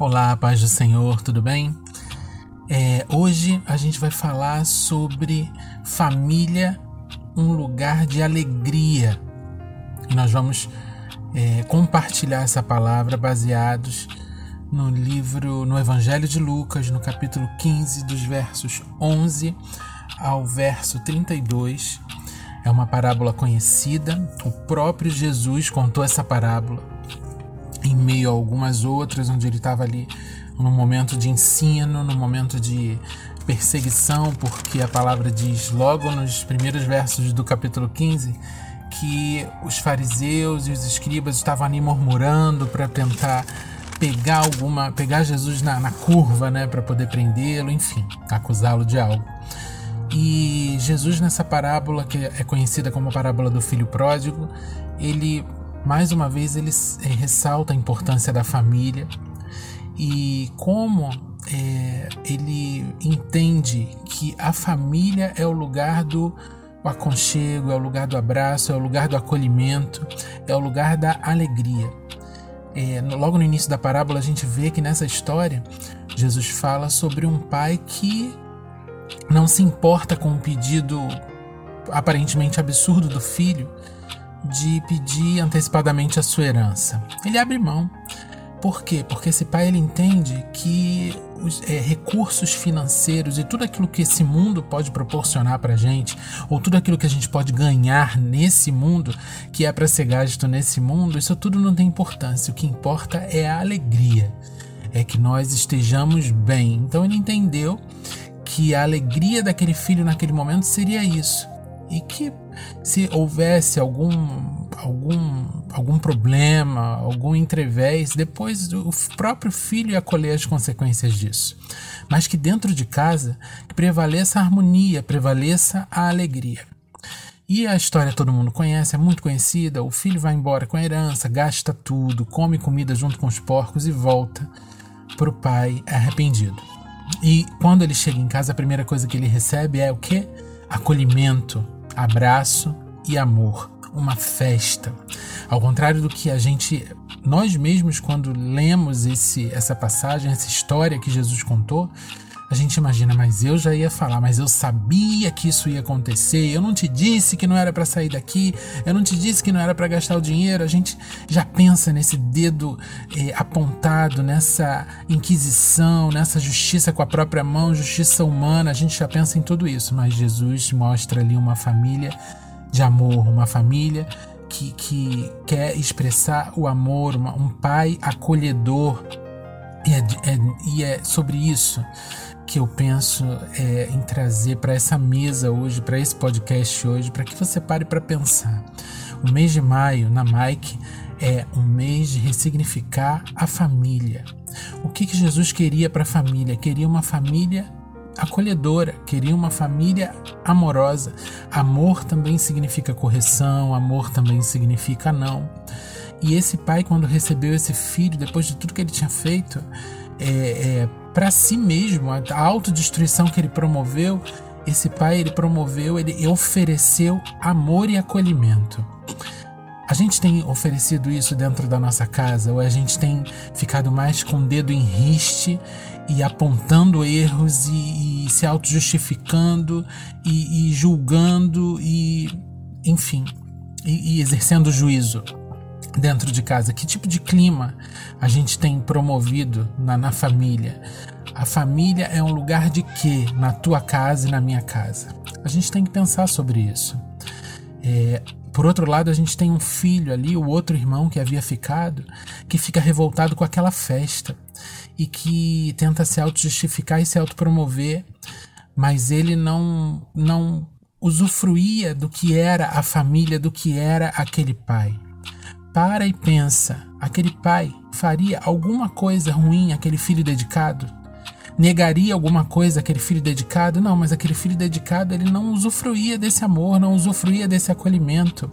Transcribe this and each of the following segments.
Olá, paz do Senhor, tudo bem? É, hoje a gente vai falar sobre família, um lugar de alegria. E nós vamos é, compartilhar essa palavra baseados no livro, no Evangelho de Lucas, no capítulo 15, dos versos 11 ao verso 32. É uma parábola conhecida, o próprio Jesus contou essa parábola em meio a algumas outras, onde ele estava ali no momento de ensino, no momento de perseguição, porque a palavra diz logo nos primeiros versos do capítulo 15 que os fariseus e os escribas estavam ali murmurando para tentar pegar alguma, pegar Jesus na, na curva, né, para poder prendê-lo, enfim, acusá-lo de algo. E Jesus nessa parábola que é conhecida como a parábola do filho pródigo, ele mais uma vez ele é, ressalta a importância da família e como é, ele entende que a família é o lugar do aconchego, é o lugar do abraço, é o lugar do acolhimento, é o lugar da alegria. É, logo no início da parábola, a gente vê que nessa história Jesus fala sobre um pai que não se importa com o pedido aparentemente absurdo do filho de pedir antecipadamente a sua herança. Ele abre mão. Por quê? Porque esse pai ele entende que os é, recursos financeiros e tudo aquilo que esse mundo pode proporcionar para gente, ou tudo aquilo que a gente pode ganhar nesse mundo, que é para ser gasto nesse mundo, isso tudo não tem importância. O que importa é a alegria, é que nós estejamos bem. Então ele entendeu que a alegria daquele filho naquele momento seria isso e que se houvesse algum algum algum problema, algum entrevés, depois o próprio filho ia colher as consequências disso. Mas que dentro de casa prevaleça a harmonia, prevaleça a alegria. E a história todo mundo conhece, é muito conhecida. O filho vai embora com a herança, gasta tudo, come comida junto com os porcos e volta para o pai arrependido. E quando ele chega em casa, a primeira coisa que ele recebe é o que? Acolhimento, abraço e amor, uma festa. Ao contrário do que a gente, nós mesmos, quando lemos esse, essa passagem, essa história que Jesus contou, a gente imagina, mas eu já ia falar, mas eu sabia que isso ia acontecer. Eu não te disse que não era para sair daqui. Eu não te disse que não era para gastar o dinheiro. A gente já pensa nesse dedo eh, apontado, nessa inquisição, nessa justiça com a própria mão, justiça humana. A gente já pensa em tudo isso. Mas Jesus mostra ali uma família de amor, uma família que, que quer expressar o amor, uma, um pai acolhedor. E é, é, e é sobre isso que eu penso é, em trazer para essa mesa hoje, para esse podcast hoje, para que você pare para pensar. O mês de maio, na Mike, é um mês de ressignificar a família. O que, que Jesus queria para a família? Queria uma família acolhedora, queria uma família amorosa. Amor também significa correção, amor também significa não. E esse pai, quando recebeu esse filho, depois de tudo que ele tinha feito, é, é, para si mesmo, a autodestruição que ele promoveu, esse pai ele promoveu, ele ofereceu amor e acolhimento. A gente tem oferecido isso dentro da nossa casa ou a gente tem ficado mais com o dedo em riste e apontando erros e, e se auto-justificando e, e, julgando e, enfim, e, e exercendo juízo dentro de casa? Que tipo de clima a gente tem promovido na, na família? A família é um lugar de quê na tua casa e na minha casa? A gente tem que pensar sobre isso. É, por outro lado, a gente tem um filho ali, o outro irmão que havia ficado, que fica revoltado com aquela festa e que tenta se auto-justificar e se autopromover, mas ele não, não usufruía do que era a família, do que era aquele pai. Para e pensa: aquele pai faria alguma coisa ruim àquele filho dedicado? Negaria alguma coisa àquele filho dedicado? Não, mas aquele filho dedicado ele não usufruía desse amor, não usufruía desse acolhimento.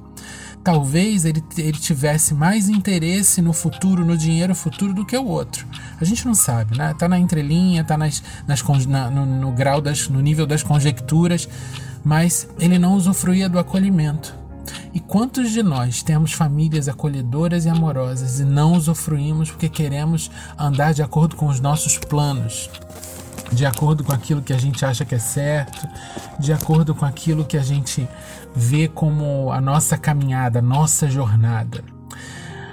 Talvez ele, ele tivesse mais interesse no futuro, no dinheiro futuro, do que o outro. A gente não sabe, né? Tá na entrelinha, tá nas, nas, na, no, no grau das, no nível das conjecturas, mas ele não usufruía do acolhimento. E quantos de nós temos famílias acolhedoras e amorosas e não usufruímos porque queremos andar de acordo com os nossos planos, de acordo com aquilo que a gente acha que é certo, de acordo com aquilo que a gente vê como a nossa caminhada, a nossa jornada.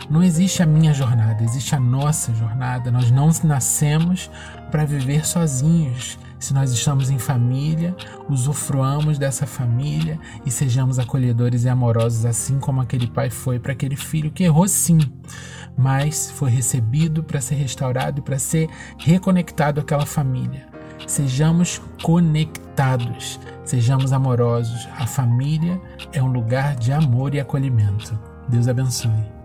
Não existe a minha jornada, existe a nossa jornada. Nós não nascemos para viver sozinhos. Se nós estamos em família, usufruamos dessa família e sejamos acolhedores e amorosos, assim como aquele pai foi para aquele filho que errou sim, mas foi recebido para ser restaurado e para ser reconectado àquela família. Sejamos conectados, sejamos amorosos. A família é um lugar de amor e acolhimento. Deus abençoe.